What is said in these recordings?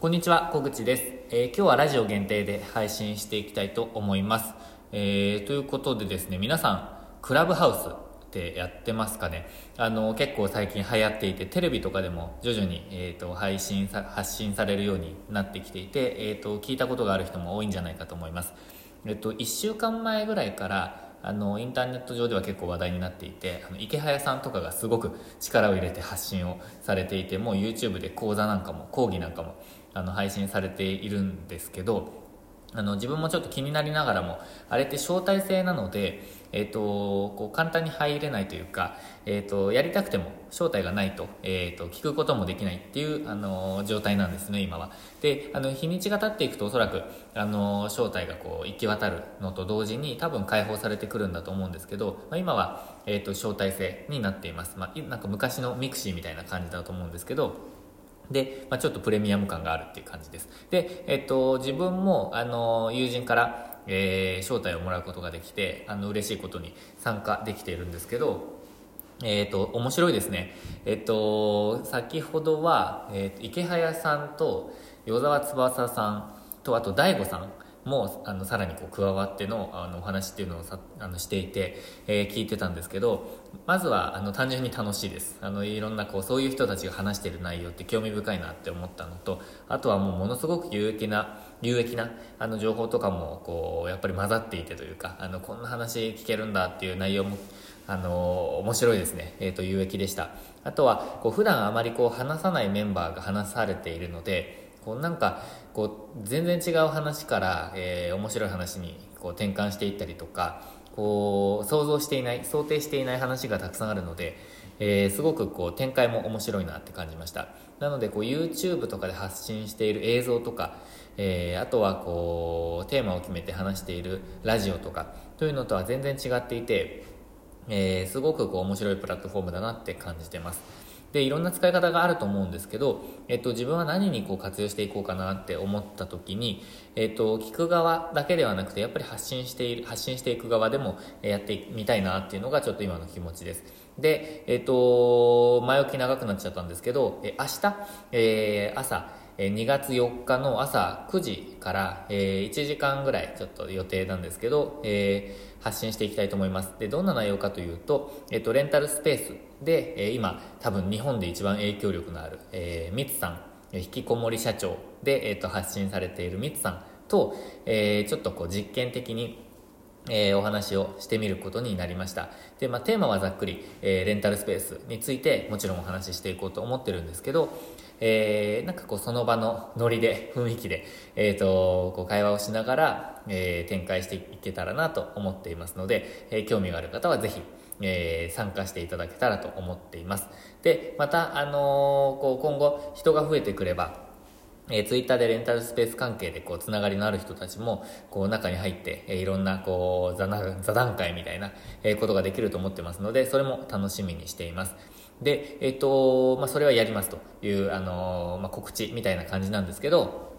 こんにちは、小口です、えー、今日はラジオ限定で配信していきたいと思います。えー、ということでですね、皆さん、クラブハウスってやってますかね？あの、結構最近流行っていて、テレビとかでも徐々に、えーと、配信さ、発信されるようになってきていて、えーと、聞いたことがある人も多いんじゃないかと思います。えっ、と、1週間前ぐらいから、あのインターネット上では結構話題になっていてあの池早さんとかがすごく力を入れて発信をされていてもう YouTube で講座なんかも講義なんかもあの配信されているんですけどあの自分もちょっと気になりながらもあれって招待制なので、えーと、こう簡単に入れないというか、えーと、やりたくても招待がないと,、えーと、聞くこともできないっていう、あの状態なんですね今は。であの日にちが経っていくとおそらく、あの招待がこう行き渡るのと同時に多分開放されてくるんだと思うんですけど、まあ、今は、えー、と招待制になっています、まあ、なんか昔の mixi みたいな感じだと思うんですけどで、まあ、ちょっとプレミアム感があるっていう感じです。で、えっと、自分も、あの、友人から、えー、招待をもらうことができて、あの、嬉しいことに参加できているんですけど、えっ、と、面白いですね。えっ、と、先ほどは、えっ、と、池早さんと、与沢翼さんと、あと、大悟さんもあのさらにこう加わってのあのお話っていうのをさあのしていて、えー、聞いてたんですけどまずはあの単純に楽しいです。あのいろんなこうそういう人たちが話してる内容って興味深いなって思ったのとあとはもうものすごく有益な有益なあの情報とかもこうやっぱり混ざっていてというかあのこんな話聞けるんだっていう内容もあの面白いですね、えーと、有益でした。あとはこう普段あまりこう話さないメンバーが話されているのでこうなんかこう全然違う話から、えー、面白い話にこう転換していったりとかこう想像していない想定していない話がたくさんあるので、えー、すごくこう展開も面白いなって感じました。なのでこう YouTube とかで発信している映像とか、えー、あとはこうテーマを決めて話しているラジオとかというのとは全然違っていて、えー、すごくこう面白いプラットフォームだなって感じてます。でいろんな使い方があると思うんですけど、えっと、自分は何にこう活用していこうかなって思った時に、えっと、聞く側だけではなくてやっぱり発信している発信していく側でもやってみたいなっていうのがちょっと今の気持ちです。で、えっと、前置き長くなっちゃったんですけど、え明日、えー、朝2月4日の朝9時から、え1時間ぐらいちょっと予定なんですけど、え、発信していきたいと思います。で、どんな内容かというと、えっ、と、レンタルスペースで、え今、多分日本で一番影響力のある、えー、ミツさん、引きこもり社長で、えっ、と、発信されているミツさんと、えー、ちょっとこう実験的にえー、お話をしてみることになりました。で、まあ、テーマはざっくり、えー、レンタルスペースについてもちろんお話ししていこうと思ってるんですけど、えー、なんかこうその場のノリで、雰囲気で、えっ、ー、と、こう会話をしながら、えー、展開していけたらなと思っていますので、えー、興味がある方はぜひ、えー、参加していただけたらと思っています。で、また、あのー、こう今後人が増えてくれば、えー、ツイッターでレンタルスペース関係でこうつながりのある人たちもこう中に入って、えー、いろんなこう座談会みたいな、えー、ことができると思ってますのでそれも楽しみにしています。で、えっ、とまあ、それはやりますという、あのまあ、告知みたいな感じなんですけど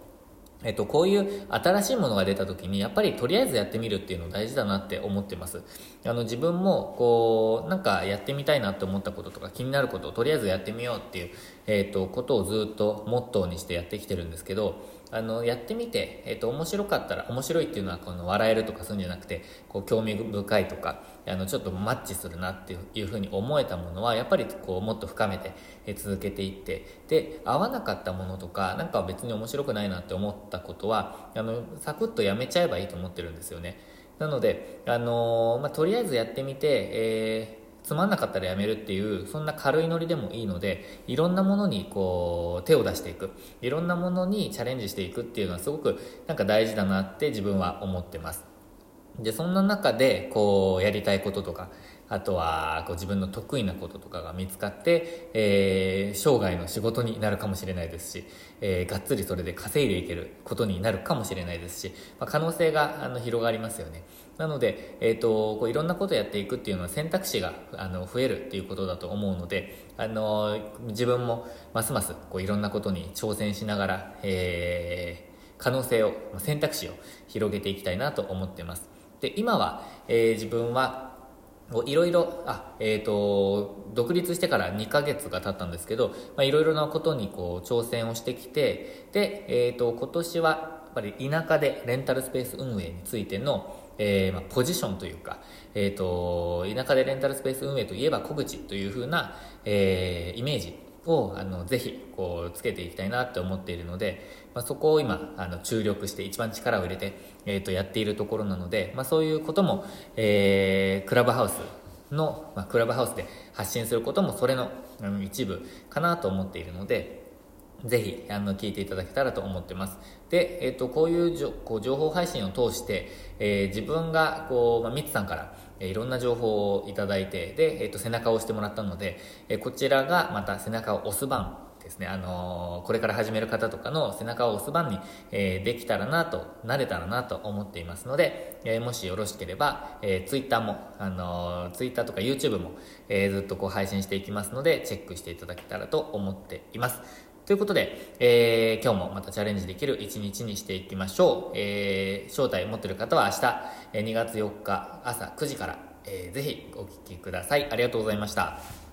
えっと、こういう新しいものが出た時にやっぱりとりあえずやってみるっていうの大事だなって思ってます。あの自分もこうなんかやってみたいなって思ったこととか気になることをとりあえずやってみようっていう、えっと、ことをずっとモットーにしてやってきてるんですけどあのやってみて、えっと、面白かったら面白いっていうのはこの笑えるとかそういうんじゃなくてこう興味深いとかあのちょっとマッチするなっていうふうに思えたものはやっぱりこうもっと深めてえ続けていってで合わなかったものとかなんか別に面白くないなって思ったことはあのサクッとやめちゃえばいいと思ってるんですよね。なので、あのまあ、とりあえずやってみて、えーつまんなかったらやめるっていうそんな軽いノリでもいいのでいろんなものにこう手を出していく。いろんなものにチャレンジしていくっていうのはすごくなんか大事だなって自分は思ってます。でそんな中でこうやりたいこととかあとはこう自分の得意なこととかが見つかって、えー、生涯の仕事になるかもしれないですし、えー、がっつりそれで稼いでいけることになるかもしれないですし、まあ、可能性があの広がりますよね。なので、えーと、こういろんなことをやっていくっていうのは選択肢があの増えるっていうことだと思うので、あの自分もますますこういろんなことに挑戦しながら、えー、可能性を選択肢を広げていきたいなと思ってます。で今は、えー、自分はいろいろ、あ、えっ、ー、と、独立してから2ヶ月が経ったんですけど、まあ、いろいろなことにこう挑戦をしてきて、で、えっ、ー、と、今年はやっぱり田舎でレンタルスペース運営についての、えー、まあ、ポジションというか、えっ、ー、と、田舎でレンタルスペース運営といえば小口というふうな、えー、イメージをあのぜひこうつけていきたいなって思っているので、まあ、そこを今あの注力して一番力を入れて、えー、とやっているところなので、まあ、そういうことも、えー、クラブハウスの、まあ、クラブハウスで発信することもそれの、一部かなと思っているのでぜひあの聞いていただけたらと思ってます。で、えっ、ー、と、こういうじょこう情報配信を通して、えー、自分がこう、まあ、ミツさんから、えいろんな情報をいただいて、で、えっ、と、背中を押してもらったので、えこちらがまた背中を押す番ですね、あのこれから始める方とかの背中を押す番に、えできたらなと、なれたらなと思っていますので、えもしよろしければ、え Twitter も、あの Twitter とか YouTube も、えずっとこう配信していきますので、チェックしていただけたらと思っています。ということで、えー、今日もまたチャレンジできる一日にしていきましょう。えー、招待持ってる方は明日、2月4日朝9時から、えー、ぜひお聴きください。ありがとうございました。